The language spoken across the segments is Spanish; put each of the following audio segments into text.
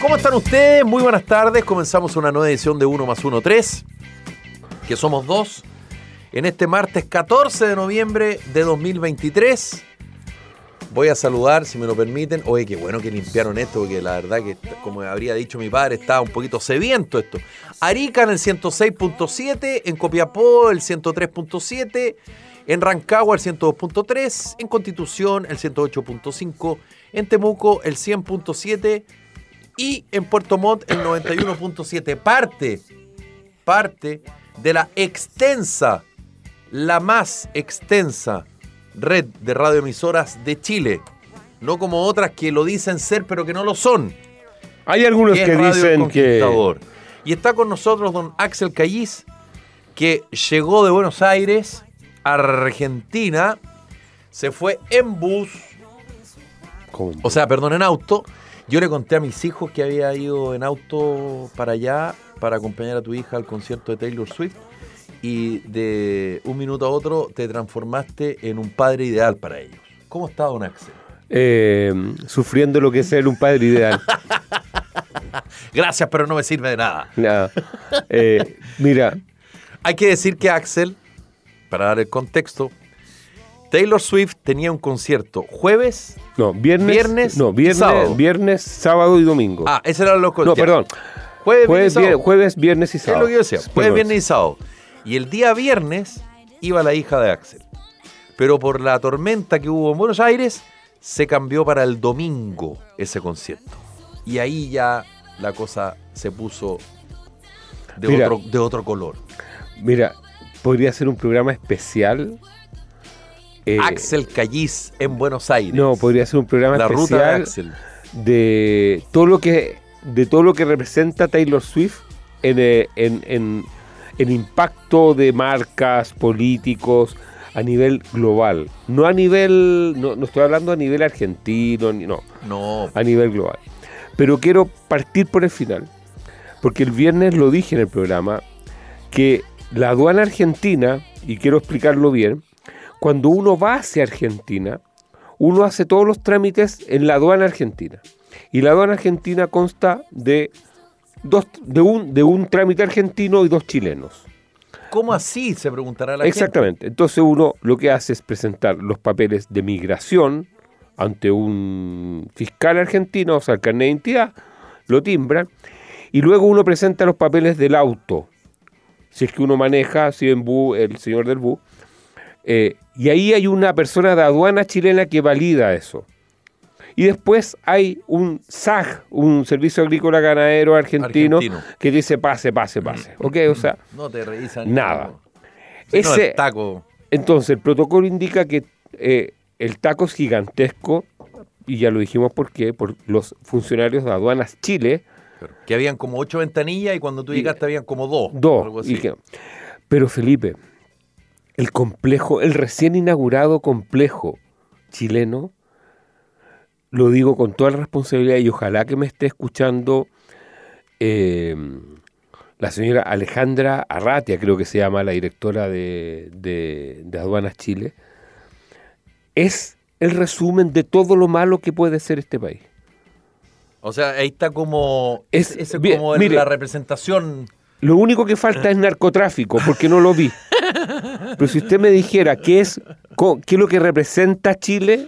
¿Cómo están ustedes? Muy buenas tardes. Comenzamos una nueva edición de 1 más 1, 3, que somos dos, en este martes 14 de noviembre de 2023. Voy a saludar, si me lo permiten. Oye, qué bueno que limpiaron esto, porque la verdad que, como habría dicho mi padre, estaba un poquito sediento esto. Arica en el 106.7, en Copiapó el 103.7, en Rancagua el 102.3, en Constitución el 108.5, en Temuco el 100.7 y en Puerto Montt el 91.7. Parte, parte de la extensa, la más extensa red de radioemisoras de Chile. No como otras que lo dicen ser, pero que no lo son. Hay algunos que que dicen que... Y está con nosotros don Axel Callis, que llegó de Buenos Aires Argentina, se fue en bus, ¿Cómo? o sea, perdón, en auto. Yo le conté a mis hijos que había ido en auto para allá para acompañar a tu hija al concierto de Taylor Swift y de un minuto a otro te transformaste en un padre ideal para ellos. ¿Cómo está don Axel? Eh, sufriendo lo que es ser un padre ideal. Gracias, pero no me sirve de nada. Nada. Eh, mira, Hay que decir que Axel, para dar el contexto, Taylor Swift tenía un concierto jueves. no, viernes, Viernes no, viernes, sábado. viernes, sábado y domingo. Ah, ese era lo que no, perdón. Jueves, Jueves, viernes, y vier- sábado. jueves, viernes y Es lo que yo decía. Jueves, viernes y sábado. Y el día viernes iba la hija de Axel. Pero por la tormenta que hubo en Buenos Aires, se cambió para el domingo ese concierto. Y ahí ya la cosa se puso de, Mira. otro, de otro color. Mira, podría ser un programa especial. eh, Axel Callis en Buenos Aires. No, podría ser un programa La ruta de especial Axel. de todo lo que de todo lo que representa Taylor Swift en, eh, en, en- en impacto de marcas, políticos a nivel global. No a nivel, no, no estoy hablando a nivel argentino, no, No, a nivel global. Pero quiero partir por el final, porque el viernes lo dije en el programa, que la aduana argentina, y quiero explicarlo bien, cuando uno va hacia Argentina, uno hace todos los trámites en la aduana argentina. Y la aduana argentina consta de, dos, de, un, de un trámite argentino y dos chilenos. ¿cómo así? Se preguntará la gente. Exactamente. Entonces uno lo que hace es presentar los papeles de migración ante un fiscal argentino, o sea, el carnet de identidad, lo timbran, y luego uno presenta los papeles del auto, si es que uno maneja, si en bu, el señor del bu, eh, y ahí hay una persona de aduana chilena que valida eso. Y después hay un SAG, un Servicio Agrícola Ganadero argentino, Argentino. que dice pase, pase, pase. ¿Ok? O sea, No te revisan. Nada. Si no, Ese- el taco. entonces, el protocolo indica que eh, el taco es gigantesco, y ya lo dijimos por qué, por los funcionarios de aduanas Chile, Que habían como ocho ventanillas y cuando tú Y- llegaste habían como dos. dos. algo así. y que- pero Felipe, el complejo, el recién inaugurado complejo chileno, lo digo con toda la responsabilidad y ojalá que me esté escuchando eh, la señora Alejandra Arratia, creo que se llama la directora de, de- de Aduanas Chile, es el resumen de todo lo malo que puede ser este país. O sea, ahí está como. Es- como mire. la representación. Lo único que falta es narcotráfico, porque no lo vi. Pero si usted me dijera qué es, qué es lo que representa Chile,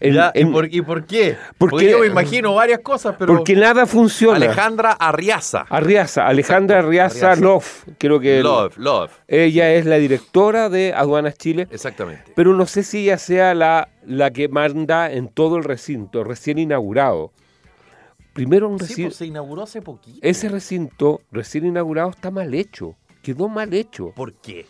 en- Ya, ¿y, por, y por qué? Porque- Porque yo me imagino varias cosas, pero. porque nada funciona. Alejandra Arriaza. Arriaza, Alejandra Arriaza. Love, creo que Love, love. ella es la directora de Aduanas Chile, Exactamente. pero no sé si ella sea la, la que manda en todo el recinto, recién inaugurado. Primero un Sí, recinto, pues se inauguró hace poquito. ese recinto recién inaugurado está mal hecho, quedó mal hecho. ¿Por qué?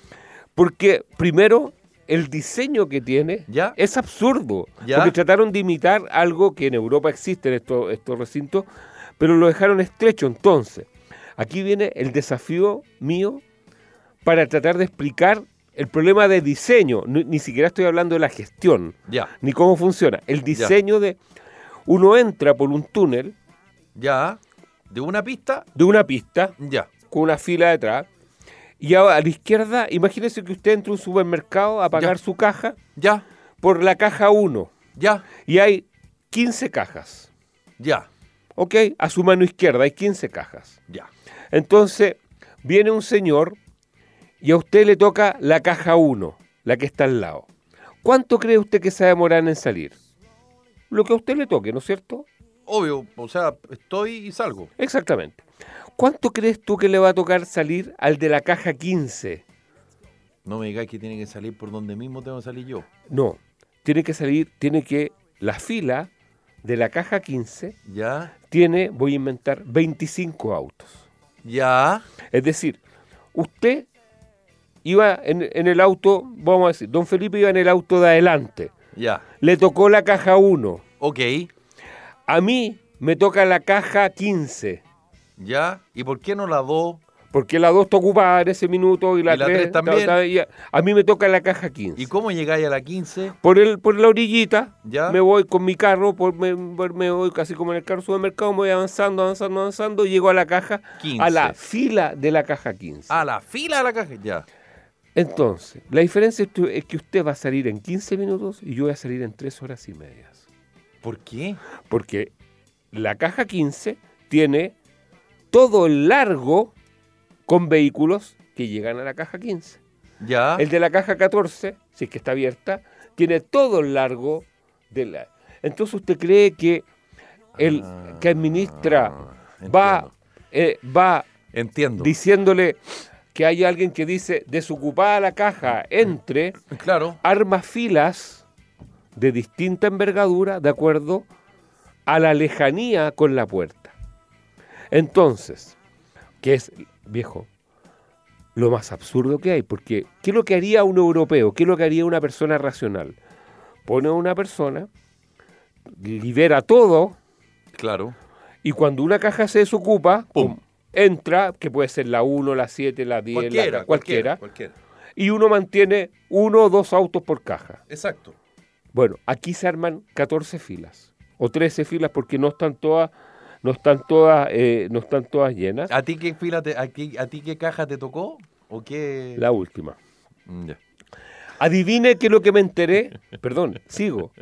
Porque primero, el diseño que tiene ¿Ya? es absurdo. ¿Ya? Porque trataron de imitar algo que en Europa existe en estos, estos recintos, pero lo dejaron estrecho. Entonces, aquí viene el desafío mío para tratar de explicar el problema de diseño. Ni, ni siquiera estoy hablando de la gestión, Ya, ni cómo funciona. El diseño de... Uno entra por un túnel ya. De una pista, de una pista ya. con una fila detrás. Y a, la izquierda, imagínese que usted entra a un supermercado a pagar Ya. su caja Ya, por la caja 1 ya, y hay 15 cajas. ya, ¿Ok? A su mano izquierda hay 15 cajas. ya. Entonces, viene un señor y a usted le toca la caja 1, la que está al lado. ¿Cuánto cree usted que se va a demorar en salir? Lo que a usted le toque, ¿no es cierto? Obvio, o sea, estoy y salgo. Exactamente. ¿Cuánto crees tú que le va a tocar salir al de la caja 15? No me digáis que tiene que salir por donde mismo tengo que salir yo. No, tiene que salir, tiene que, la fila de la caja 15 Ya, tiene, voy a inventar, 25 autos. ya, Es decir, usted iba en, en el auto, vamos a decir, don Felipe iba en el auto de adelante, ya. le tocó la caja 1, Ok, a mí me toca la caja 15, ya. ¿Y por qué no la dos? porque la 2 está ocupada en ese minuto y la Y la 3 tres también. a, a mí me toca la caja 15. ¿Y cómo llegáis a la 15? por el por la orillita Ya. me voy con mi carro por, me, me voy casi como en el carro supermercado me voy avanzando avanzando avanzando y llego a la caja 15. a la fila de la caja 15 A la fila de la caja, ya. entonces la diferencia es que usted va a salir en 15 minutos y yo voy a salir en 3 horas y medias ¿Por qué? porque la caja 15 tiene todo el largo con vehículos que llegan a la caja 15 Ya. El de la caja 14, si es que está abierta, tiene todo el largo de la. Entonces usted cree que el que administra Ah, va, eh, va Entiendo. diciéndole que hay alguien que dice desocupada la caja, entre, Claro. arma filas de distinta envergadura de acuerdo a la lejanía con la puerta. Entonces, que es, viejo, lo más absurdo que hay, porque ¿qué es lo que haría un europeo? ¿Qué es lo que haría una persona racional? Pone a una persona, libera todo, Claro. y cuando una caja se desocupa, Pum. entra, que puede ser la 1, la 7, la 10, Cualquiera, la, cualquiera. cualquiera, Cualquiera. y uno mantiene uno o dos autos por caja. Exacto. Bueno, aquí se arman 14 filas o 13 filas porque no están todas no están todas eh, no están todas llenas. ¿A ti qué fila te, a, ti, a ti qué caja te tocó? ¿O qué? La última. Mm. Adivine qué es lo que me enteré. Perdón, sigo.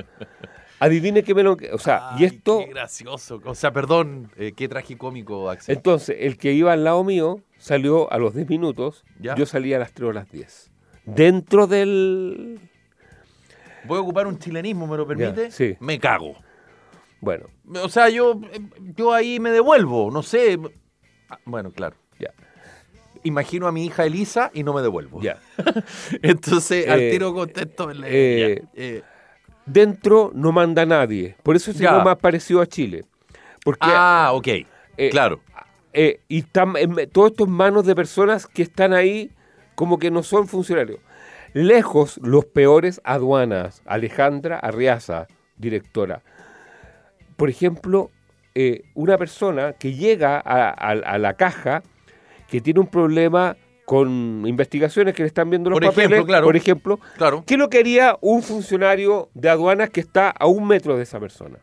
Adivine qué me lo o sea, y esto Qué gracioso. O sea, perdón, eh, qué tragicómico, Axel. entonces el que iba al lado mío salió a los 10 minutos, Ya. yo salía a las 3 horas 10. Dentro del Voy a ocupar un chilenismo, ¿me lo permite? Ya, sí. Me cago. bueno, O sea, yo, yo ahí me devuelvo, no sé. Ah, Bueno, claro. ya, Imagino a mi hija Elisa y no me devuelvo. ya. Entonces, al Eh, tiro contesto. eh, eh, Dentro no manda nadie. Por eso es algo más parecido a Chile. Porque ah, ok. eh, claro. Eh, y están en- todo esto en manos de personas que están ahí como que no son funcionarios. Lejos los peores aduanas. Alejandra Arriaza, directora. Por ejemplo, eh, una persona que llega a, a- a la caja que tiene un problema con investigaciones que le están viendo los Por ejemplo, papeles, claro. por ejemplo, Claro. ¿Qué lo que haría un funcionario de aduanas que está a un metro de esa persona?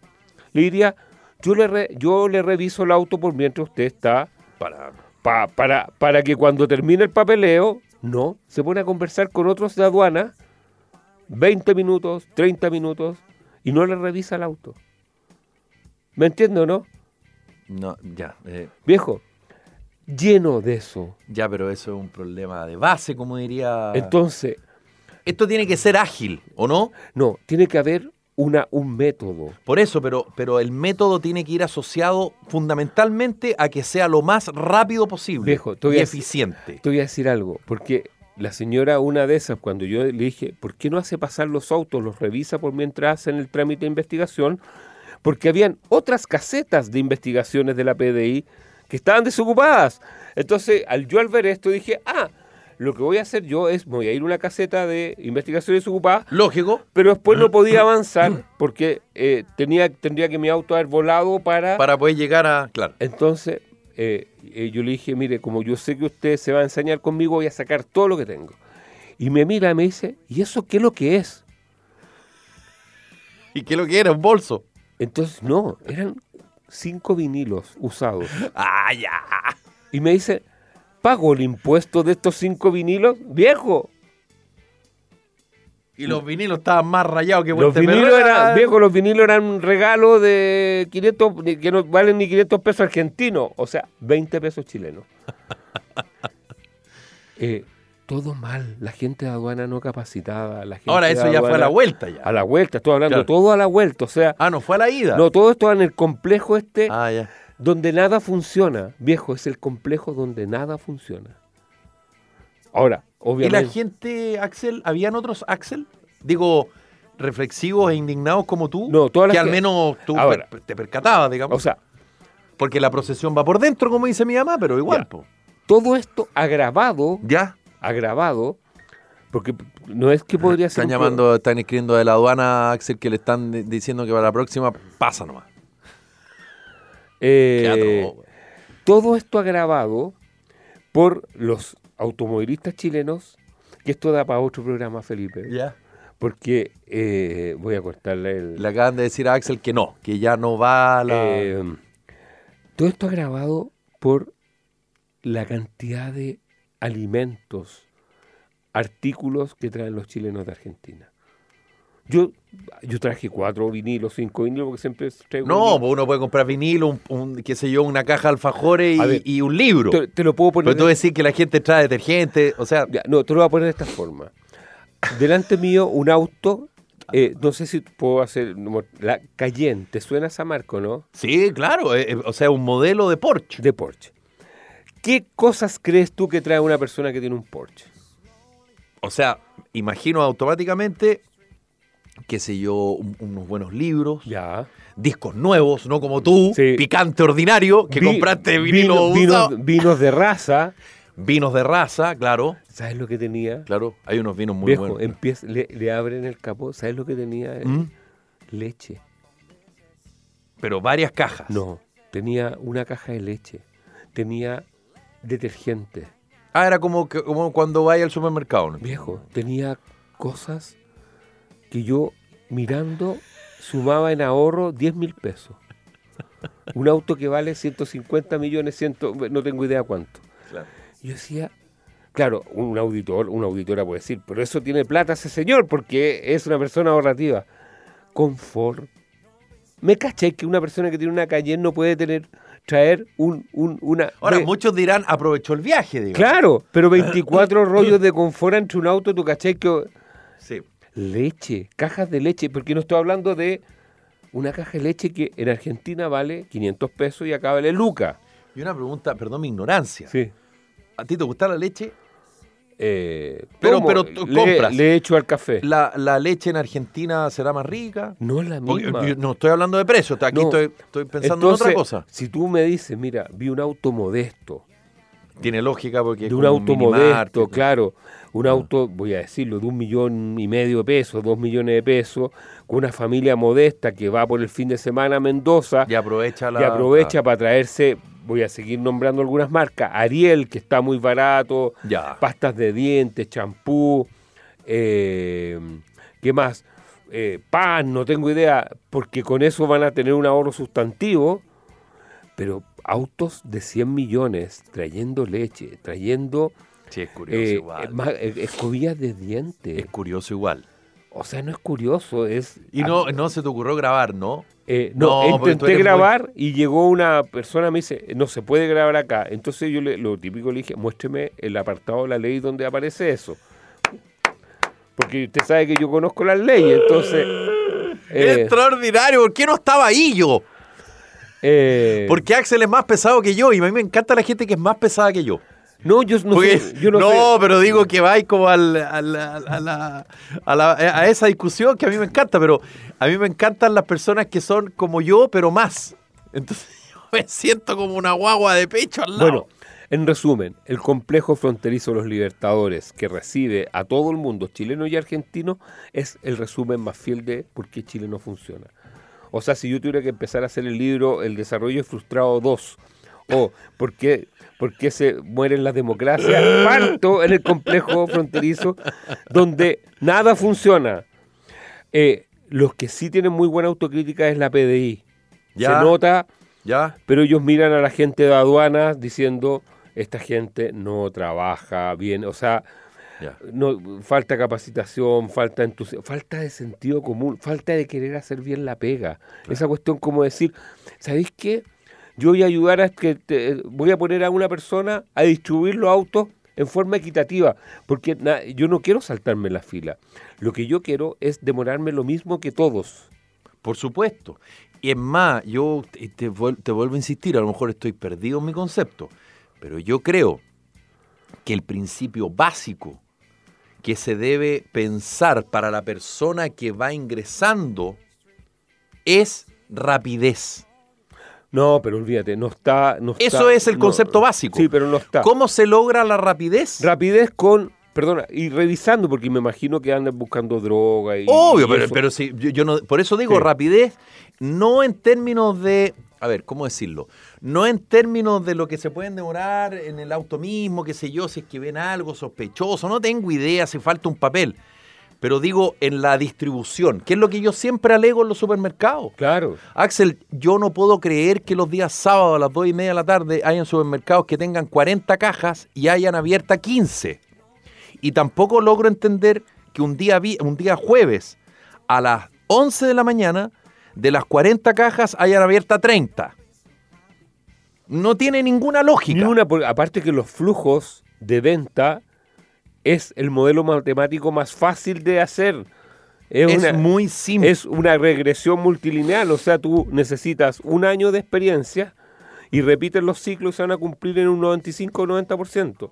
Le diría, yo le, re- yo le reviso el auto por mientras usted está, Para. pa- para, para que cuando termine el papeleo, no, se pone a conversar con otros de aduana, 20 minutos, 30 minutos, y no le revisa el auto. ¿Me entiende o no? No, ya. eh, Viejo, lleno de eso. ya, pero eso es un problema de base, como diría. Entonces, Esto tiene que ser ágil, ¿o no? no, tiene que haber una, un método. Por eso, pero, pero el método tiene que ir asociado fundamentalmente a que sea lo más rápido posible Viejo, y eficiente. Te voy a decir algo, porque la señora, una de esas, cuando yo le dije, ¿por qué no hace pasar los autos, los revisa por mientras hacen el trámite de investigación? Porque habían otras casetas de investigaciones de la PDI que estaban desocupadas. Entonces, al yo al ver esto dije, ah, lo que voy a hacer yo es, voy a ir a una caseta de investigaciones ocupadas, Lógico. pero después no podía avanzar porque eh, tenía, tendría que mi auto haber volado para... Para poder llegar a. Claro. Entonces, eh, eh, yo le dije, mire, como yo sé que usted se va a enseñar conmigo, voy a sacar todo lo que tengo. Y me mira y me dice, ¿y eso qué es lo que es? ¿Y qué es lo que era? Un bolso. Entonces, no, eran cinco vinilos usados. ¡Ah, ya! Y me dice, ¿pago el impuesto de estos cinco vinilos? ¡Viejo! Y los vinilos estaban más rayados que Los vinilos eran, viejo, los vinilos eran un regalo de 500, ni- que no valen ni 500 pesos argentinos, o sea, 20 pesos chilenos. Eh, todo mal, la gente de aduana no capacitada, la gente Ahora, eso ya fue a la vuelta ya. A la vuelta, estoy hablando Claro. todo a la vuelta, o sea, Ah, no fue a la ida. no, todo esto en el complejo este Ah, ya. Donde nada funciona. Viejo, es el complejo donde nada funciona. Ahora, ¿Y obviamente... la gente, Axel, habían otros Axel? Digo, reflexivos e indignados como tú. No, toda la Que al menos tú Ahora. per- te percatabas, digamos. O sea, Porque la procesión va por dentro, como dice mi mamá, pero igual, Ya. po. todo esto agravado, ¿Ya? agravado, porque no es que podría ser... Están llamando, están escribiendo de la aduana, Axel, que le están di- diciendo que para la próxima pasa nomás. Eh, todo esto agravado por los automovilistas chilenos, que esto da para otro programa, Felipe, Ya. porque eh, voy a cortarle el... Le acaban de decir a Axel que no, que ya no va a la... Eh, todo esto agravado por la cantidad de alimentos, artículos que traen los chilenos de Argentina. Yo, yo traje cuatro vinilos, cinco vinilos, porque siempre traigo no, pues uno puede comprar vinilo, un, un- qué sé yo, una caja de alfajores y, ver, y un libro. Te, te lo puedo poner. Pero tú decís que la gente trae detergente, o sea, Ya, no, te lo voy a poner de esta forma. Delante mío, un auto, eh, no sé si puedo hacer, la Cayenne, ¿te suena esa marca, no? sí, claro, eh, eh, o sea, un modelo de Porsche. De Porsche. ¿Qué cosas crees tú que trae una persona que tiene un Porsche? O sea, imagino automáticamente, qué sé yo, un- unos buenos libros, Ya. discos nuevos, no como tú, Sí. picante ordinario, que Vi- compraste vinilo vino- vinos, vinos de raza. Vinos de raza, claro, ¿Sabes lo que tenía? claro, hay unos vinos muy Viejo, buenos. empieza, le, le abren el capó. ¿Sabes lo que tenía? Eh, ¿Mm? Leche. Pero varias cajas. No, tenía una caja de leche. Tenía detergente. Ah, era como, como cuando vaya al supermercado. ¿no? Viejo, tenía cosas que yo mirando sumaba en ahorro 10 mil pesos. Un auto que vale 150 millones, ciento, no tengo idea cuánto. Claro. Yo decía, claro, un auditor, una auditora puede decir, pero eso tiene plata ese señor porque es una persona ahorrativa. Confort. ¿Me caché que una persona que tiene una calle no puede tener, traer un, un- una... Ahora, muchos dirán, aprovechó el viaje, digamos. Claro, pero 24 rollos de confort entre un auto, ¿tú caché que Sí. Leche, cajas de leche? Porque no estoy hablando de una caja de leche que en Argentina vale 500 pesos y acá vale Luca. Y una pregunta, perdón mi ignorancia. Sí. ¿A ti te gusta la leche? Eh, Pero- tomo, pero tú le- compras. Le echo al café. ¿La, la leche en Argentina será más rica? No es la misma. no estoy hablando de precio, aquí No. estoy, estoy pensando Entonces, en otra cosa. Si tú me dices, mira, vi un auto modesto, Tiene lógica porque de un auto modesto, claro, un auto, voy a decirlo, de un millón y medio de pesos, dos millones de pesos, con una familia modesta que va por el fin de semana a Mendoza Y aprovecha la... y aprovecha para traerse, voy a seguir nombrando algunas marcas, Ariel, que está muy barato, Ya. pastas de dientes, champú, eh, ¿qué más? Eh, pan, no tengo idea, porque con eso van a tener un ahorro sustantivo, pero autos de 100 millones trayendo leche, trayendo Sí, es curioso eh, igual. eh, escobillas de dientes. Es curioso igual. O sea, no es curioso, es... Y no, no se te ocurrió grabar, ¿no? Eh, no, intenté muy- grabar y llegó una persona, me dice, no se puede grabar acá. Entonces yo le, lo típico le dije, muéstreme el apartado de la ley donde aparece eso. Porque usted sabe que yo conozco las leyes, entonces... eh, Extraordinario, ¿por qué no estaba ahí yo? eh, Porque Axel es más pesado que yo y a mí me encanta la gente que es más pesada que yo. No, yo no Porque- sé, yo no, no, sé. pero digo que vais como al- al- al- a, la- a la- a esa discusión que a mí me encanta, pero a mí me encantan las personas que son como yo, pero más. Entonces yo me siento como una guagua de pecho al lado. Bueno, En resumen, el complejo fronterizo de los libertadores que recibe a todo el mundo, chileno y argentino, es el resumen más fiel de por qué Chile no funciona. O sea, si yo tuviera que empezar a hacer el libro El desarrollo frustrado 2, o por qué, por qué se mueren las democracias, parto en el complejo fronterizo donde nada funciona. Eh, los que sí tienen muy buena autocrítica es la PDI. Ya. Se nota, ¿Ya? pero ellos miran a la gente de aduanas diciendo, esta gente no trabaja bien, o sea, Ya. no, falta capacitación, falta entusiasmo, falta de sentido común, falta de querer hacer bien la pega. Esa cuestión como decir, ¿sabéis qué? Yo voy a ayudar a que te- voy a poner a una persona a distribuir los autos en forma equitativa, porque yo no quiero saltarme la fila. Lo que yo quiero es demorarme lo mismo que todos. Por supuesto. Y es más, yo te, te vuel- te vuelvo a insistir, a lo mejor estoy perdido en mi concepto, pero yo creo que el principio básico que se debe pensar para la persona que va ingresando es rapidez. No, pero olvídate, no está... No Eso es el no- concepto básico. Sí, pero no está. ¿Cómo se logra la rapidez? Rapidez con, perdona, y revisando, porque me imagino que andan buscando droga y... Obvio, y pero, pero sí, yo, yo no, por eso digo Sí. rapidez, no en términos de, a ver, ¿cómo decirlo? No en términos de lo que se pueden demorar en el auto mismo, qué sé yo, si es que ven algo sospechoso, no tengo idea si falta un papel, pero digo en la distribución, que es lo que yo siempre alego en los supermercados. Claro. Axel, yo no puedo creer que los días sábados a las 2 y media de la tarde hayan supermercados que tengan 40 cajas y hayan abierta 15. Y tampoco logro entender que un día, un día jueves a las 11 de la mañana, de las 40 cajas hayan abierta 30. No tiene ninguna lógica. Ni una, aparte que los flujos de venta es el modelo matemático más fácil de hacer. Es, es una, muy simple. es una regresión multilineal, o sea, tú necesitas un año de experiencia y repites los ciclos y se van a cumplir en un 95 o 90%.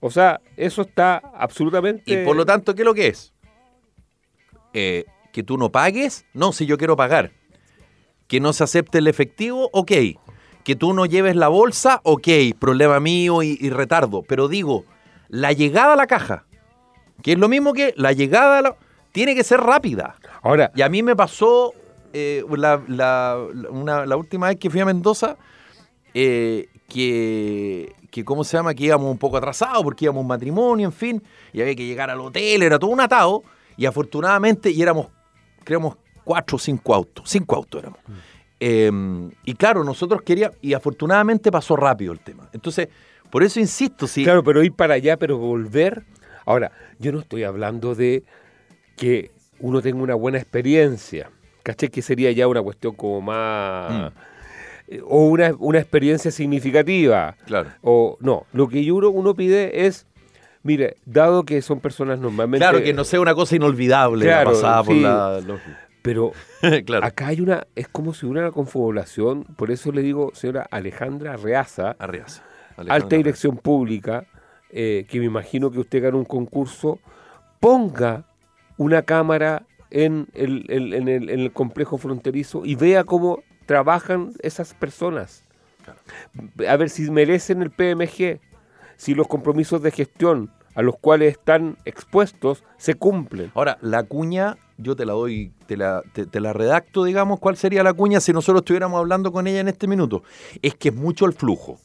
O sea, eso está absolutamente... Y por lo tanto, ¿qué es lo que es? Eh, que tú no pagues, no, si yo quiero pagar. Que no se acepte el efectivo, ok. Que tú no lleves la bolsa, ok, problema mío y, y retardo. Pero digo, la llegada a la caja, que es lo mismo que la llegada a la... Tiene que ser rápida. Ahora, Y a mí me pasó eh, la, la- la- una- la última vez que fui a Mendoza, eh, que, que, ¿cómo se llama? Que íbamos un poco atrasados porque íbamos a un matrimonio, en fin, y había que llegar al hotel, era todo un atado, y afortunadamente, y éramos, creemos, cuatro o cinco autos, cinco autos éramos. Eh, y claro, nosotros queríamos, y afortunadamente pasó rápido el tema. Entonces, por eso insisto, si... Claro, pero ir para allá, pero volver. Ahora, yo no estoy hablando de que uno tenga una buena experiencia. ¿Caché? Que sería ya una cuestión como más. eh, O una, una experiencia significativa. Claro. O no, lo que uno, uno pide es. Mire, dado que son personas normalmente. Claro, que no sea una cosa inolvidable la Claro, pasada por sí. la... los- Pero claro. acá hay una. Es como si hubiera una confabulación. Por eso le digo, señora Alejandra Reaza, Arriaza. Alta dirección pública, eh, que me imagino que usted gana un concurso, ponga una cámara en el, el- en el- en el complejo fronterizo y vea cómo trabajan esas personas. A ver si merecen el PMG, si los compromisos de gestión a los cuales están expuestos se cumplen. Ahora, la cuña, yo te la doy, te la, te, te la redacto, digamos, cuál sería la cuña si nosotros estuviéramos hablando con ella en este minuto. Es que es mucho el flujo.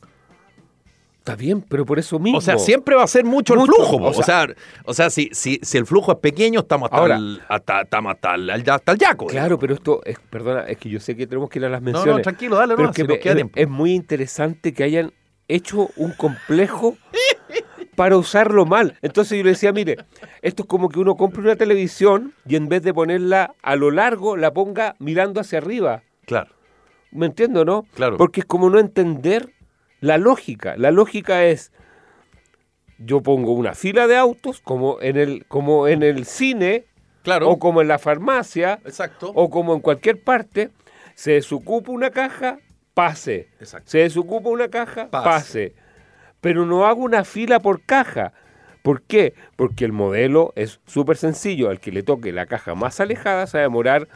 Está bien, pero por eso mismo. O sea, siempre va a ser mucho, Mucho, el flujo. po. o sea, o sea, si, si, si el flujo es pequeño, estamos hasta, Ahora- el, hasta, estamos hasta, el, hasta el yaco. Claro, pero esto, es, perdona, es que yo sé que tenemos que ir a las no, menciones. no, tranquilo, dale, pero no, es que si nos me- queda es, es muy interesante que hayan hecho un complejo para usarlo mal. Entonces yo le decía, mire, esto es como que uno compre una televisión y en vez de ponerla a lo largo, la ponga mirando hacia arriba. Claro. ¿Me entiendo, no? Claro. Porque es como no entender la lógica. La lógica es, yo pongo una fila de autos, como en el, como en el cine, Claro. o como en la farmacia, Exacto. o como en cualquier parte, se desocupa una caja, pase. Exacto. Se desocupa una caja, Pase. pase. Pero no hago una fila por caja. ¿Por qué? Porque el modelo es súper sencillo. Al que le toque la caja más alejada se va a demorar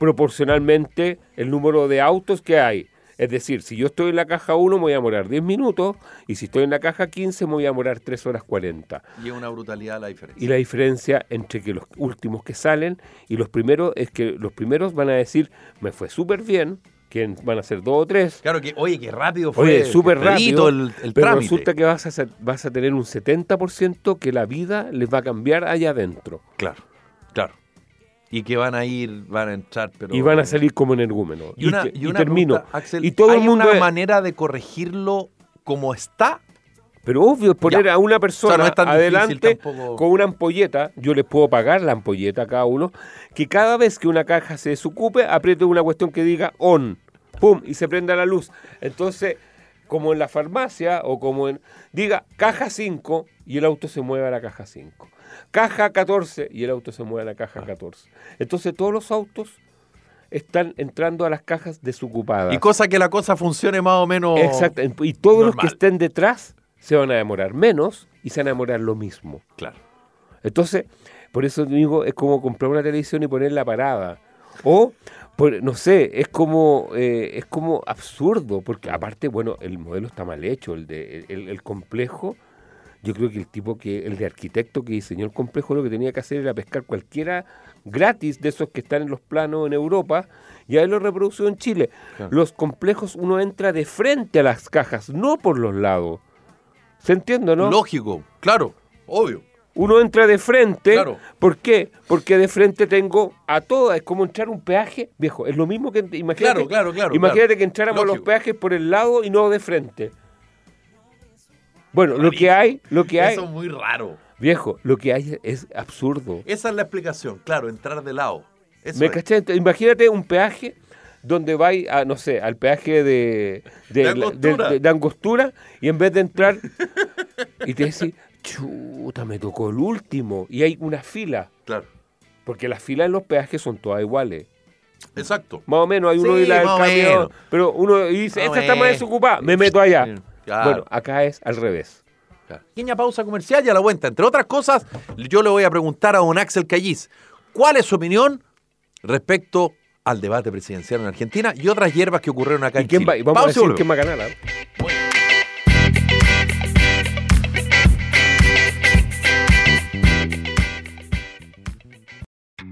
proporcionalmente el número de autos que hay. Es decir, si yo estoy en la caja 1 me voy a demorar 10 minutos y si estoy en la caja 15 me voy a demorar 3 horas 40. Y es una brutalidad la diferencia. Y la diferencia entre que los últimos que salen y los primeros es que los primeros van a decir, me fue súper bien, que van a ser dos o tres. Claro que, oye, qué rápido fue. Oye, súper rápido. El, el pero trámite. resulta que vas a, vas a tener un 70% que la vida les va a cambiar allá adentro. Claro, claro. Y que van a ir, van a entrar, pero. Y van a salir como energúmenos. Y, una, y y una termino. pregunta, Axel, y todo ¿hay el mundo. una es- manera de corregirlo como está? Pero obvio, es poner Ya. a una O persona sea, no adelante tampoco. con una ampolleta, yo les puedo pagar la ampolleta a cada uno, que cada vez que una caja se desocupe, apriete una cuestión que diga on, pum, y se prenda la luz. Entonces, como en la farmacia o como en... Diga caja 5 y el auto se mueve a la caja 5. Caja 14 y el auto se mueve a la caja 14. Entonces todos los autos están entrando a las cajas desocupadas. Y cosa que la cosa funcione más o menos. Exacto. Y todos los que estén detrás se van a demorar menos y se van a demorar lo mismo. Claro. Entonces, por eso digo, es como comprar una televisión y poner la parada. O, por- no sé, es como, eh, es como absurdo, porque aparte, bueno, el modelo está mal hecho, el, de, el, el complejo. Yo creo que el tipo que, el de arquitecto que diseñó el complejo, lo que tenía que hacer era pescar cualquiera gratis de esos que están en los planos en Europa y ahí lo reprodució en Chile. Claro. Los complejos uno entra de frente a las cajas, no por los lados. ¿Se entiende, no? Lógico, claro, obvio. Uno entra de frente. Claro. ¿Por qué? Porque de frente tengo a todas. Es como entrar un peaje, viejo. Es lo mismo que. Imagínate, Claro, claro, claro, Imagínate claro. que entráramos Lógico. los peajes por el lado y no de frente. Bueno, lo que hay, lo que hay, Eso es muy raro. viejo, lo que hay es absurdo. Esa es la explicación, claro, entrar de lado. Eso ¿Me? Entonces, Imagínate un peaje donde vais a, no sé, al peaje de, de, Angostura. de- de Angostura y en vez de entrar y te decís, chuta, me tocó el último. Y hay una fila. Claro. Porque las filas en los peajes son todas iguales. Exacto. Más o menos, hay uno Sí, y la del camión. menos. Pero uno dice, esta está más desocupada, me meto allá. Claro. Bueno, acá es al revés. Claro. Pequeña pausa comercial y a la vuelta. Entre otras cosas, yo le voy a preguntar a don Axel Callis cuál es su opinión respecto al debate presidencial en Argentina y otras hierbas que ocurrieron acá ¿Y en quién Chile. va? y Vamos Pausa a decir quién va a ganar. ¿ah?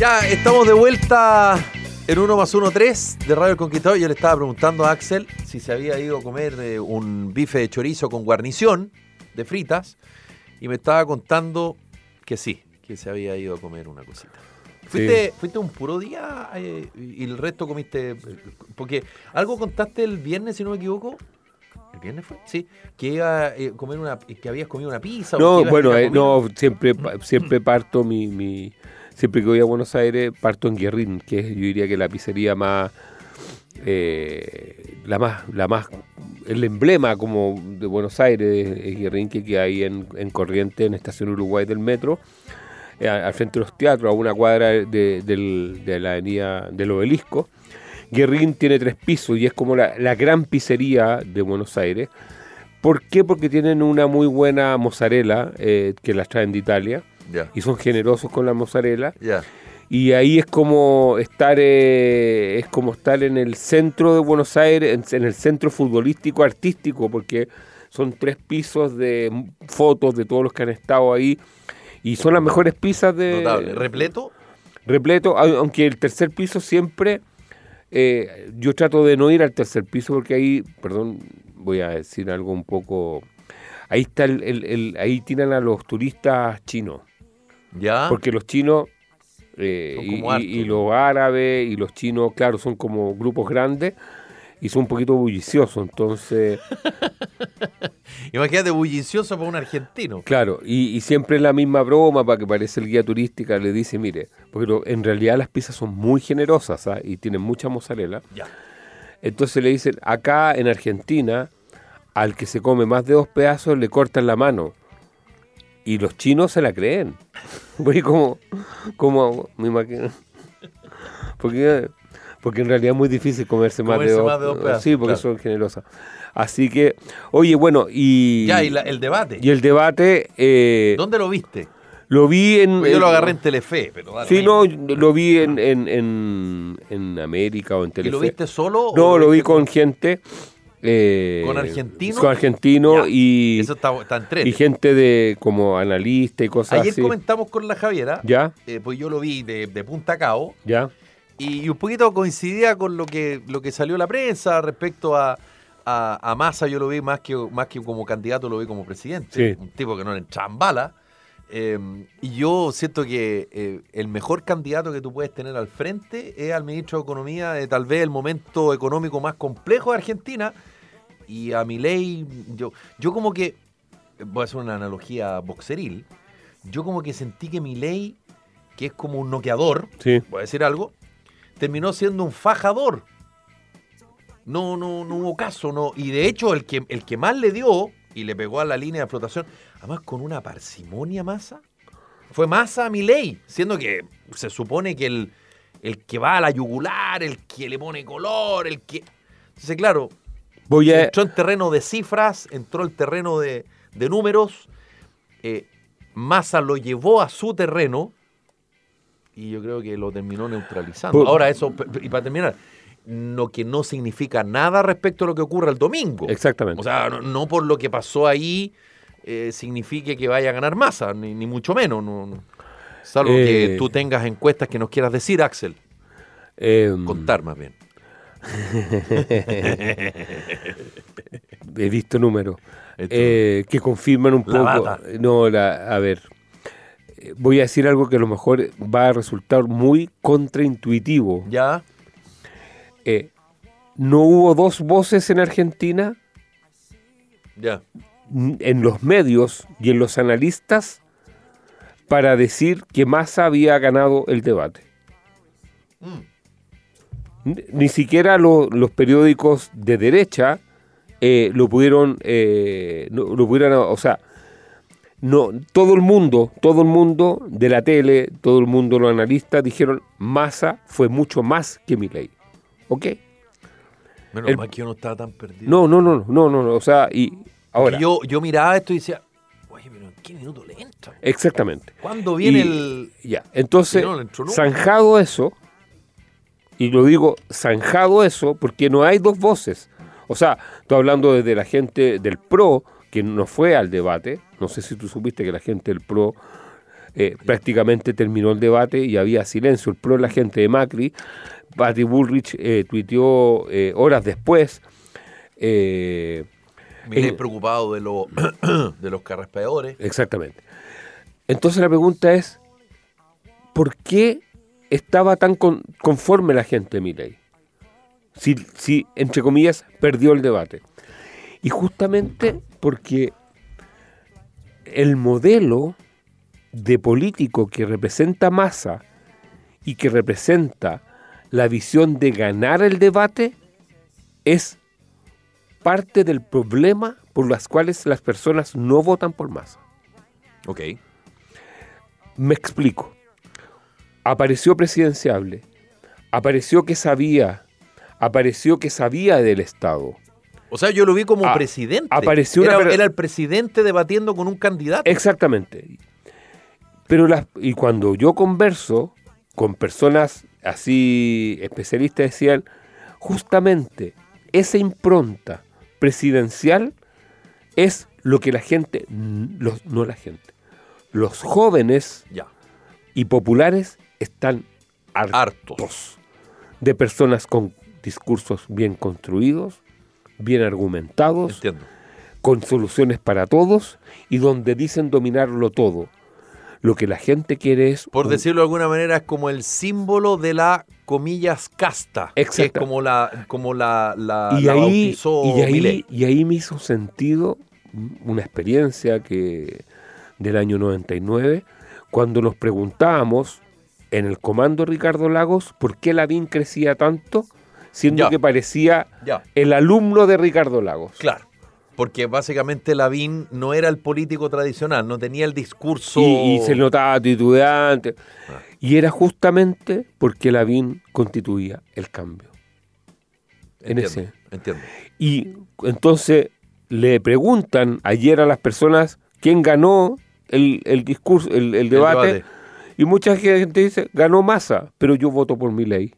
Ya estamos de vuelta en 1 más 1, 3 de Radio El Conquistador. Yo le estaba preguntando a Axel si se había ido a comer eh, un bife de chorizo con guarnición de fritas y me estaba contando que sí, que se había ido a comer una cosita. ¿Fuiste, fuiste un puro día eh, y el resto comiste? eh, Porque algo contaste el viernes, si no me equivoco. ¿El viernes fue? Sí. Que iba a comer una, que habías comido una pizza. o No, a bueno, eh, no, siempre, siempre parto mi, mi- Siempre que voy a Buenos Aires, parto en Guerrín, que es, yo diría que la pizzería más. eh, la más. la más El emblema como de Buenos Aires es Guerrín, que ahí en, en Corriente, en Estación Uruguay del metro, eh, al frente de los teatros, a una cuadra de, la avenida del obelisco. Guerrín tiene tres pisos y es como la, la gran pizzería de Buenos Aires. ¿Por qué? Porque tienen una muy buena mozzarella eh, que las traen de Italia Y son generosos con la mozzarella. Y ahí es como estar eh, es como estar en el centro de Buenos Aires, en, en el centro futbolístico artístico, porque son tres pisos de fotos de todos los que han estado ahí. Y son las mejores pizzas de, Notable. ¿Repleto? repleto, au- aunque el tercer piso siempre eh, yo trato de no ir al tercer piso porque ahí, perdón, voy a decir algo un poco... Ahí está el, el- el- ahí tiran a los turistas chinos, ¿Ya? porque los chinos eh, y, los árabes y los chinos, claro, son como grupos grandes y son un poquito bulliciosos, entonces... Imagínate bullicioso para un argentino. Claro, y, y siempre es la misma broma para que parece el guía turística, le dice, mire, porque en realidad las pizzas son muy generosas ¿ah? y tienen mucha mozzarella. Ya. Entonces le dicen, acá en Argentina, al que se come más de dos pedazos le cortan la mano. Y los chinos se la creen. Porque como, como me imagino. Porque, porque en realidad es muy difícil comerse, más, de más de dos pedazos, Sí, porque claro. son generosas. Así que, oye, bueno, y... Ya, y la- el debate. y el debate... eh, ¿Dónde lo viste? lo vi en... Pues yo lo agarré en Telefe, pero Sí, no, lo vi en, en, en, en América o en ¿Y Telefe. lo viste solo? o No, lo vi con gente... eh, ¿Con argentinos? Con argentinos y, Eso está, está y gente de como analista y cosas Ayer así. comentamos con la Javiera, ¿Ya? eh, pues yo lo vi de, de punta a cabo, ¿Ya? y un poquito coincidía con lo que, lo que salió en la prensa respecto a, a, a Massa, yo lo vi más que, más que como candidato, lo vi como presidente. Sí. Un tipo que no le entraban bala. Eh, y yo siento que eh, el mejor candidato que tú puedes tener al frente es al ministro de Economía de tal vez el momento económico más complejo de Argentina. Y a mi ley, yo, yo como que, voy a hacer una analogía boxeril, yo como que sentí que mi ley, que es como un noqueador, Sí. voy a decir algo, terminó siendo un fajador. No, no, no hubo caso, no. Y de hecho, el que, el que más le dio y le pegó a la línea de flotación, además con una parsimonia masa, fue masa a mi ley, siendo que se supone que el, el que va a la yugular, el que le pone color, el que. Entonces, claro, Voy a... entró en terreno de cifras, entró en terreno de, de números. eh, Massa lo llevó a su terreno y yo creo que lo terminó neutralizando. Ahora, eso, y para terminar, lo que no significa nada respecto a lo que ocurra el domingo. Exactamente. O sea, no, no por lo que pasó ahí eh, signifique que vaya a ganar Massa, ni, ni mucho menos. No, no. Salvo que Eh. tú tengas encuestas que nos quieras decir, Axel. em, Contar más bien. he visto números eh, que confirman un La poco. bata. No, la, a ver. Voy a decir algo que a lo mejor va a resultar muy contraintuitivo. ¿Ya? Eh, no hubo dos voces en Argentina Ya. En los medios y en los analistas para decir que Massa había ganado el debate. N- Ni siquiera lo- los periódicos de derecha eh, lo pudieron, eh, no- lo pudieron, o sea, no, todo el mundo, todo el mundo de la tele, todo el mundo, los analistas dijeron Massa fue mucho más que Milei. ¿Ok? Menos El- mal que yo no estaba tan perdido. No, no, no, no, no, no, o sea, y ahora, yo, yo miraba esto y decía, oye, pero ¿en qué minuto le entra? exactamente. ¿Cuándo viene Y- el...? Ya, entonces, no, zanjado eso, y lo digo zanjado eso, porque no hay dos voces. O sea, estoy hablando desde la gente del PRO, que no fue al debate. No sé si tú supiste que la gente del PRO eh, prácticamente terminó el debate y había silencio. El PRO es la gente de Macri. Patty Bullrich eh, tuiteó eh, horas después. Eh. preocupado de, lo, de los carraspeadores. Exactamente. Entonces la pregunta es, ¿por qué estaba tan con- conforme la gente de Milei? Si, si, entre comillas, perdió el debate. Y justamente porque el modelo de político que representa Massa y que representa la visión de ganar el debate es parte del problema por las cuales las personas no votan por Massa. Ok. Me explico. Apareció presidenciable, apareció que sabía, apareció que sabía del Estado. O sea, yo lo vi como Ah, presidente. apareció una era, el presidente debatiendo con un candidato. Exactamente. Pero las, y cuando yo converso con personas así especialistas decían, justamente esa impronta presidencial es lo que la gente, los, no la gente, los jóvenes Ya. y populares están hartos, Hartos. de personas con discursos bien construidos, bien argumentados, Entiendo. con soluciones para todos y donde dicen dominarlo todo. Lo que la gente quiere es... Por un- decirlo de alguna manera, es como el símbolo de la, comillas, casta. Que es como la, como la, la, y la ahí, bautizó y, ahí, Milei. y ahí me hizo sentido una experiencia que del año 99, cuando nos preguntábamos en el comando Ricardo Lagos por qué Lavín crecía tanto, siendo Ya. que parecía Ya, el alumno de Ricardo Lagos. claro. Porque básicamente Lavín no era el político tradicional, no tenía el discurso. Y, y se notaba titubeante. Ah. Y era justamente porque Lavín constituía el cambio. en Entiendo, ese. Entiendo. Y entonces le preguntan ayer a las personas quién ganó el, el discurso, el, el debate, debate. y mucha gente dice, ganó Massa, pero yo voto por mi ley.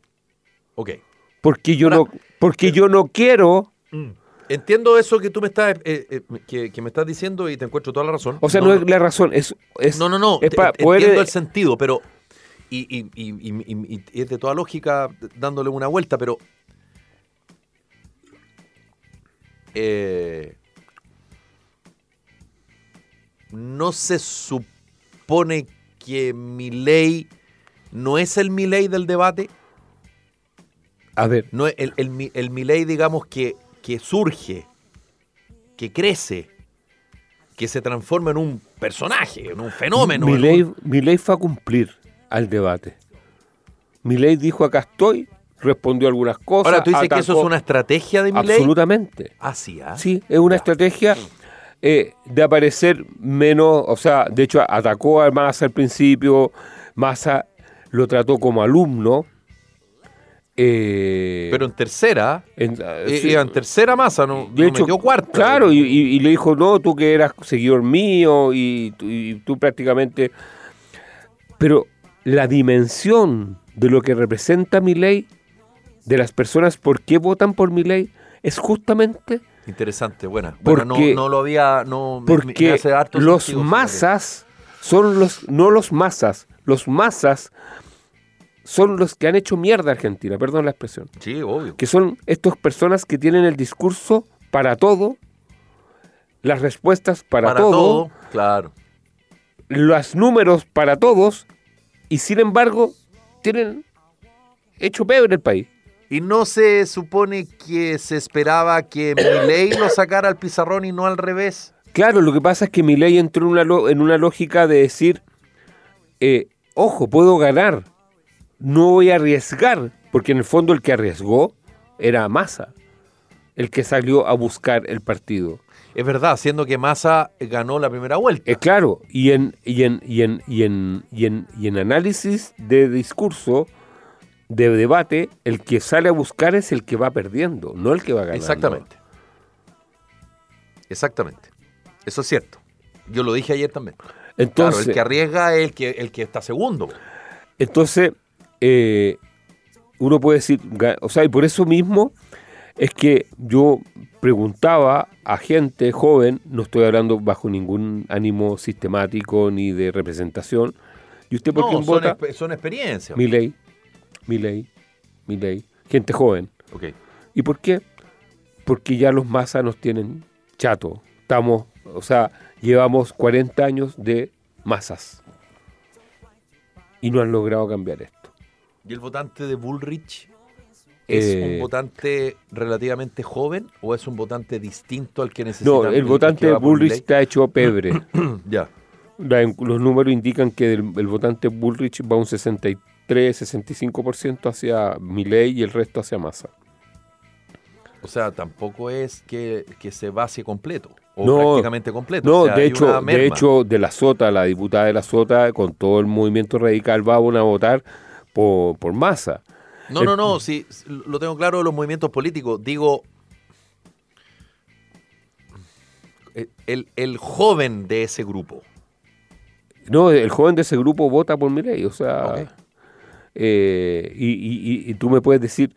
Ok. Porque yo Ahora- no, porque yo no quiero, Entiendo eso que tú me estás, eh, eh, que, que me estás diciendo y te encuentro toda la razón. o sea, no, es la razón, es, es no, no, no, es te- para te- poder entiendo el sentido, pero. Y, y- y- y- es de toda lógica dándole una vuelta, pero. eh, no se supone que mi ley no es el mi ley del debate. a ver, No es el, el, mi- el Milei, digamos, que, que surge, que crece, que se transforma en un personaje, en un fenómeno. mi ley, un- mi ley fue a cumplir al debate. Mi ley dijo acá estoy, respondió algunas cosas. Ahora, tú dices que eso es una estrategia de Milei. Absolutamente. Ah, sí, ¿ah? Sí, es una estrategia eh, de aparecer menos, o sea, de hecho atacó a Massa al principio, Massa lo trató como alumno. Eh, Pero en tercera, en, eh, sí, iba en tercera masa, no, de no hecho, metió cuarta. Claro, y, le dijo, no, tú que eras seguidor mío y, tú- y tú prácticamente... Pero la dimensión de lo que representa mi ley, de las personas por qué votan por mi ley, es justamente Interesante, buena. Bueno, no, Porque- no lo había. No, me- porque hace harto los masas son los, no los masas, los masas son los que han hecho mierda a Argentina, perdón la expresión. Sí, obvio. que son estas personas que tienen el discurso para todo, las respuestas para, todo, claro. los números para todos, y sin embargo tienen hecho peor el país. ¿Y no se supone que se esperaba que Milei lo sacara al pizarrón y no al revés? Claro, lo que pasa es que mi ley entró en una, en una lógica de decir, eh, ojo, puedo ganar, no voy a arriesgar, porque en el fondo el que arriesgó era Massa, el que salió a buscar el partido. Es verdad, siendo que Massa ganó la primera vuelta. Eh, claro, y en, y, en, y, en, y, en, y, en, y en análisis de discurso, de debate, el que sale a buscar es el que va perdiendo, no el que va ganando. Exactamente. Exactamente. Eso es cierto. Yo lo dije ayer también. Entonces, claro, el que arriesga es el que, el que está segundo. Entonces, eh, uno puede decir, o sea, y por eso mismo es que yo preguntaba a gente joven, no estoy hablando bajo ningún ánimo sistemático ni de representación, ¿y usted por No, quién son, vota? son experiencias. Mi ley, mi ley, mi ley. Gente joven. Ok. ¿Y por qué? Porque ya los masas nos tienen chato. Estamos, o sea, llevamos 40 años de masas. Y no han logrado cambiar esto. ¿Y el votante de Bullrich es Eh, un votante relativamente joven o es un votante distinto al que necesita? No, el votante de Bullrich está hecho pebre. Milei? Ya. La- los números indican que el, el votante Bullrich va un 63, 65% hacia Milei y el resto hacia Massa. O sea, tampoco es que, que se base completo o No, prácticamente completo. No, O sea, de hecho, de hecho, de la Sota, la diputada de la Sota, con todo el movimiento radical, va a votar por, por Massa. No, no, no, sí, lo tengo claro de los movimientos políticos. Digo, eh, el, el joven de ese grupo. No, el joven de ese grupo vota por Milei, o sea, eh, y, y- y- y tú me puedes decir,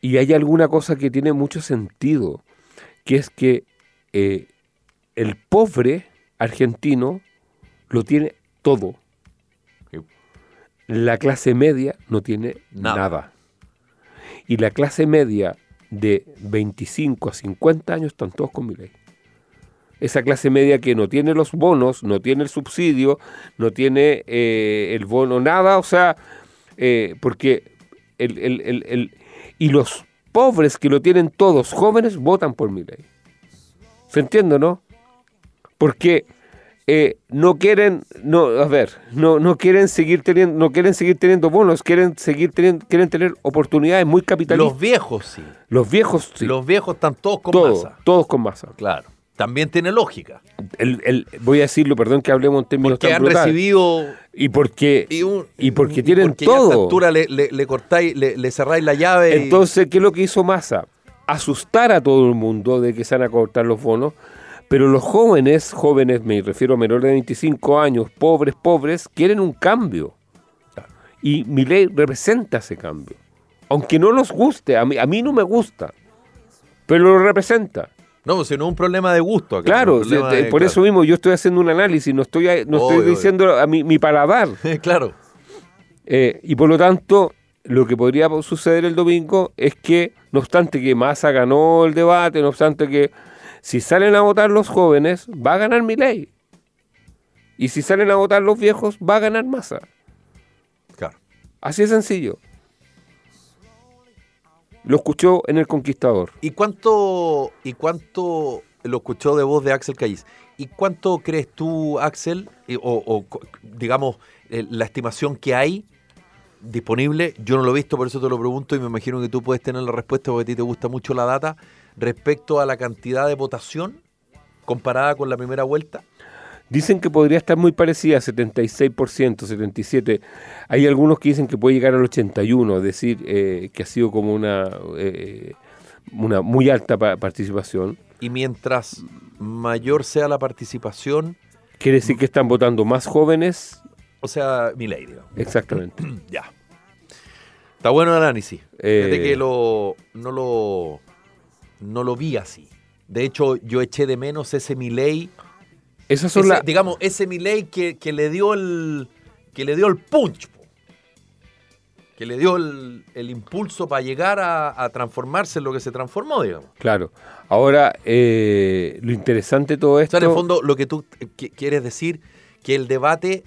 y hay alguna cosa que tiene mucho sentido, que es que eh, el pobre argentino lo tiene todo. La clase media no tiene Nada. nada. Y la clase media de 25 a 50 años están todos con mi ley. Esa clase media que no tiene los bonos, no tiene el subsidio, no tiene eh, el bono, nada, o sea, eh, porque el, el- el- el- y los pobres que lo tienen todos, jóvenes, votan por mi ley. ¿Se entiende, no? Porque eh, no quieren, no, a ver, no, no quieren seguir teniendo, no quieren seguir teniendo bonos, quieren seguir teniendo, quieren tener oportunidades muy capitalistas. Los viejos sí. Los, viejos, sí, Los viejos están todos con todos, masa. todos con masa. Claro. También tiene lógica. El- el- voy a decirlo, perdón que hablemos en términos Porque tan han brutales. recibido. y porque Y, un- y porque y tienen porque ya a esta todo. altura le, le- le cortáis, le, le cerráis la llave. y- Entonces, ¿qué es lo que hizo Massa? Asustar a todo el mundo de que se van a cortar los bonos, pero los jóvenes, jóvenes, me refiero a menores de 25 años, pobres, pobres, quieren un cambio. Y mi ley representa ese cambio. Aunque no nos guste, a mí, a mí no me gusta, pero lo representa. No, pues, si no es un problema de gusto. acá, Claro, de- de- por claro. eso mismo yo estoy haciendo un análisis, no estoy, no estoy Obvio, diciendo a mi, mi paladar. claro. Eh, y por lo tanto, lo que podría suceder el domingo es que, no obstante que Massa ganó el debate, no obstante que si salen a votar los jóvenes, va a ganar mi ley. Y si salen a votar los viejos, va a ganar Massa. claro. Así de sencillo. Lo escuchó en El Conquistador. ¿Y cuánto, ¿Y cuánto lo escuchó de voz de Axel Callis? ¿Y cuánto crees tú, Axel, o, o, digamos, eh, la estimación que hay disponible? Yo no lo he visto, por eso te lo pregunto y me imagino que tú puedes tener la respuesta porque a ti te gusta mucho la data respecto a la cantidad de votación comparada con la primera vuelta. Dicen que podría estar muy parecida, 76%, 77%. Hay algunos que dicen que puede llegar al 81%, es decir, eh, que ha sido como una, eh, una muy alta pa- participación. Y mientras mayor sea la participación, Quiere decir que están votando más jóvenes. o sea, mi ley, digamos. Exactamente. Ya. Está bueno el análisis. Eh, Fíjate que lo, no lo no lo vi así. De hecho, yo eché de menos ese Milei, Esas son ese- las... digamos, ese Milei que, que le dio el que le dio el punch, po. que le dio el, el impulso para llegar a, a transformarse en lo que se transformó, digamos. Claro. Ahora, eh, lo interesante de todo O esto... sea, en el fondo, lo que tú eh, qui- quieres decir, que el debate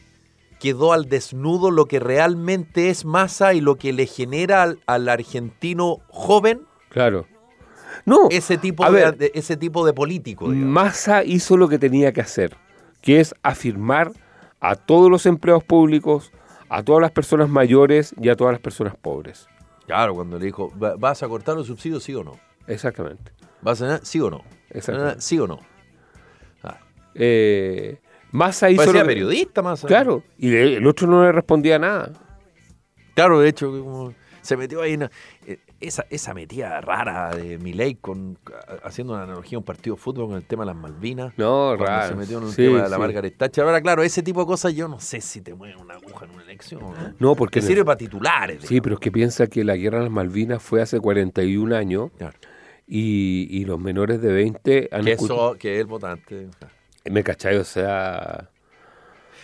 quedó al desnudo lo que realmente es masa y lo que le genera al, al argentino joven Claro. No, ese tipo, de, ver, de- ese tipo de político. digamos. Massa hizo lo que tenía que hacer, que es afirmar a todos los empleados públicos, a todas las personas mayores y a todas las personas pobres. Claro, cuando le dijo, "Va- ¿vas a cortar los subsidios, sí o no? Exactamente. ¿Vas a sí o no? Exactamente. ¿Sí o no? Ah, Eh, Massa hizo... Parecía lo que- periodista más. Claro, y el otro no le respondía nada. Claro, de hecho, como se metió ahí en esa, esa metida rara de Milei con haciendo una analogía a un partido de fútbol con el tema de las Malvinas. No, raro. se metió en el Sí, tema de la sí. Margaret Thatcher. Ahora, claro, ese tipo de cosas yo no sé si te mueven una aguja en una elección. ¿no? No, porque... El- sirve para titulares. Sí, pero es que piensa que la guerra de las Malvinas fue hace 41 años Claro. y, y los menores de 20 han Que, eso, que es el votante. Me cachai, o sea...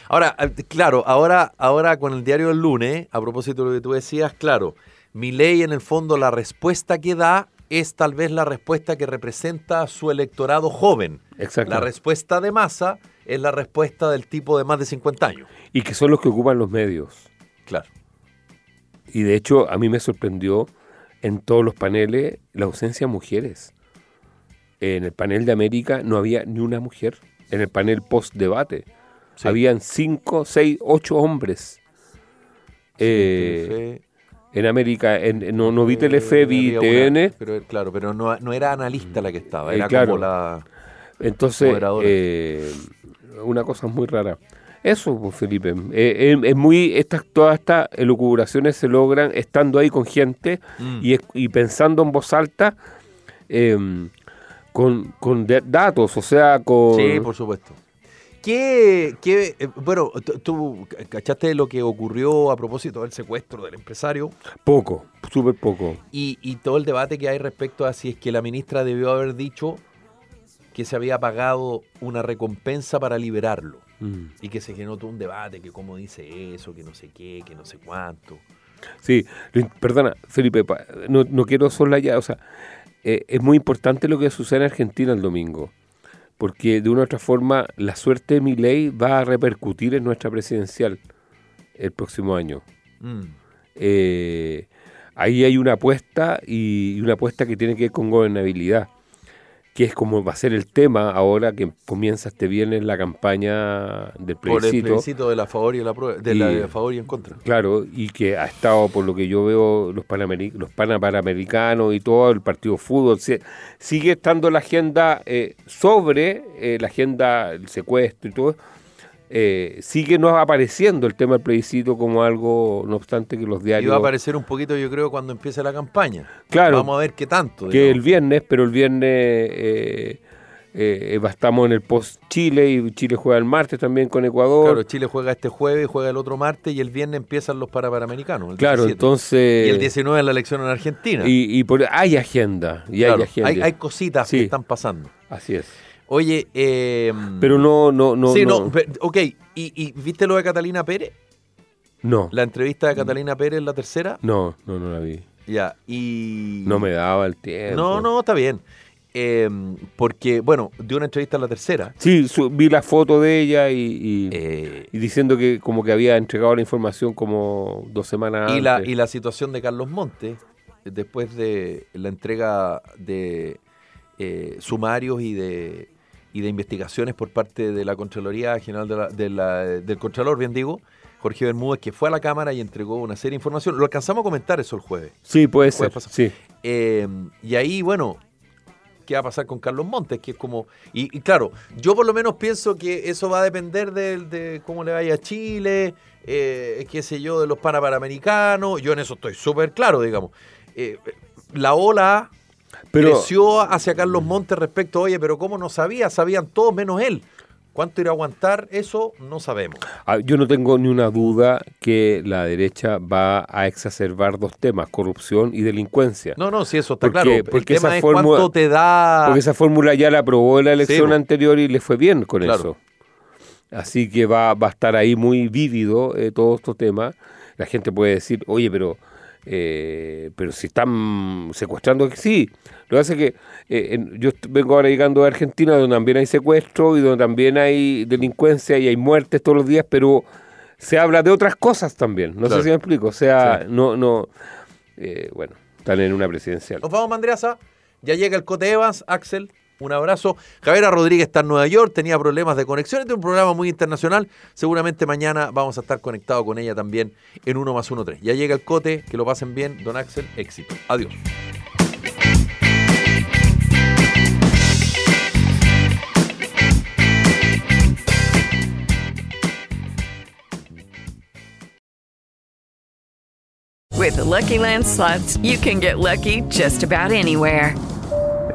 Ahora, eh, claro, ahora, ahora con el diario del lunes, a propósito de lo que tú decías, claro, mi ley en el fondo la respuesta que da es tal vez la respuesta que representa a su electorado joven. Exacto. La respuesta de masa es la respuesta del tipo de más de 50 años. Y que son los que ocupan los medios. Claro. Y de hecho, a mí me sorprendió en todos los paneles la ausencia de mujeres. En el panel de América no había ni una mujer. En el panel post-debate Sí. habían cinco, seis, ocho hombres. Eh, en América, en, en- no, no vi Telefe, vi Eh, Había una, TN. pero, claro, pero no, no era analista la que estaba, Eh, era claro. como la... Entonces, eh, una cosa muy rara. Eso, pues, Felipe. Eh, es muy. Estas, todas estas elucubraciones se logran estando ahí con gente Mm. y, y pensando en voz alta con, con de- datos, o sea, con. Sí, por supuesto. ¿Qué, qué, eh, bueno, tú- cachaste lo que ocurrió a propósito del secuestro del empresario Poco, súper poco. y, y todo el debate que hay respecto a si es que la ministra debió haber dicho que se había pagado una recompensa para liberarlo Mm. y que se generó todo un debate que cómo dice eso, que no sé qué, que no sé cuánto. Sí, perdona, Felipe, no, no quiero ya, o sea, eh, es muy importante lo que sucede en Argentina el domingo, porque de una u otra forma la suerte de mi ley va a repercutir en nuestra presidencial el próximo año. Mm. Eh, ahí hay una apuesta y una apuesta que tiene que ver con gobernabilidad, que es como va a ser el tema ahora que comienza este viernes la campaña del Por el plebiscito. plebiscito de la favor y la prueba, de la de favor y en contra. Claro, y que ha estado, por lo que yo veo, los, panameri- los pana- panamericanos y todo, el partido fútbol, se- sigue estando la agenda eh, sobre eh, la agenda, el secuestro y todo, eh, sigue no apareciendo el tema del plebiscito como algo, no obstante que los Y diarios... va a aparecer un poquito, yo creo, cuando empiece la campaña. Claro. Vamos a ver qué tanto. que el viernes, pero el viernes eh, eh, estamos en el post-Chile y Chile juega el martes también con Ecuador. Claro, Chile juega este jueves, juega el otro martes y el viernes empiezan los Parapanamericanos. Claro, 17. entonces... Y el 19 es la elección en Argentina. y, y por, hay agenda, y Claro, hay agenda. hay, hay cositas Sí. que están pasando. Así es. Oye, eh, Pero no, no, no. sí, no, no, ok. ¿Y, y viste lo de Catalina Pérez? no, La entrevista de Catalina Pérez, la tercera. no, no, no la vi. Ya, y... No me daba el tiempo. No, no, está bien. Eh, porque, bueno, dio una entrevista en la tercera. Sí, su- vi la foto de ella y, y, eh, y diciendo que como que había entregado la información como dos semanas y, la, antes. y la situación de Carlos Montes, después de la entrega de eh, sumarios y de, y de investigaciones por parte de la Contraloría General de la- de la- del Contralor, bien digo, Jorge Bermúdez, que fue a la Cámara y entregó una serie de información. Lo alcanzamos a comentar eso el jueves. Sí, puede ser. Sí. Eh, y ahí, bueno, ¿qué va a pasar con Carlos Montes? Que es como. Y, y claro, yo por lo menos pienso que eso va a depender de, de cómo le vaya a Chile, eh, qué sé yo, de los panamericanos. Yo en eso estoy súper claro, digamos. Eh, la ola Pero creció hacia Carlos Montes respecto, oye, pero ¿cómo no sabía? Sabían todos menos él. ¿Cuánto irá a aguantar? Eso no sabemos. ah, yo no tengo ni una duda que la derecha va a exacerbar dos temas, corrupción y delincuencia. No, no, sí, eso está Porque- claro. porque el tema esa es fórmula- cuánto te da. Porque esa fórmula ya la aprobó en la elección po. anterior y le fue bien con Claro. eso. Así que va, va a estar ahí muy vívido eh, todo estos temas. La gente puede decir, oye, pero eh, pero si están secuestrando, sí. Lo que pasa es que eh, en- yo vengo ahora llegando de Argentina, donde también hay secuestro y donde también hay delincuencia y hay muertes todos los días, pero se habla de otras cosas también. No Claro. sé si me explico. O sea, Sí. no, no, eh, bueno, están en una presidencial. Nos vamos, Mandreasa. Ya llega el Cote Evans, Axel. Un abrazo. Javiera Rodríguez está en Nueva York, tenía problemas de conexión. Este es un programa muy internacional. Seguramente mañana vamos a estar conectados con ella también en 1 más 1 3. Ya llega el Cote, que lo pasen bien. Don Axel, éxito. Adiós. With the Lucky Land slots, you can get lucky just about anywhere.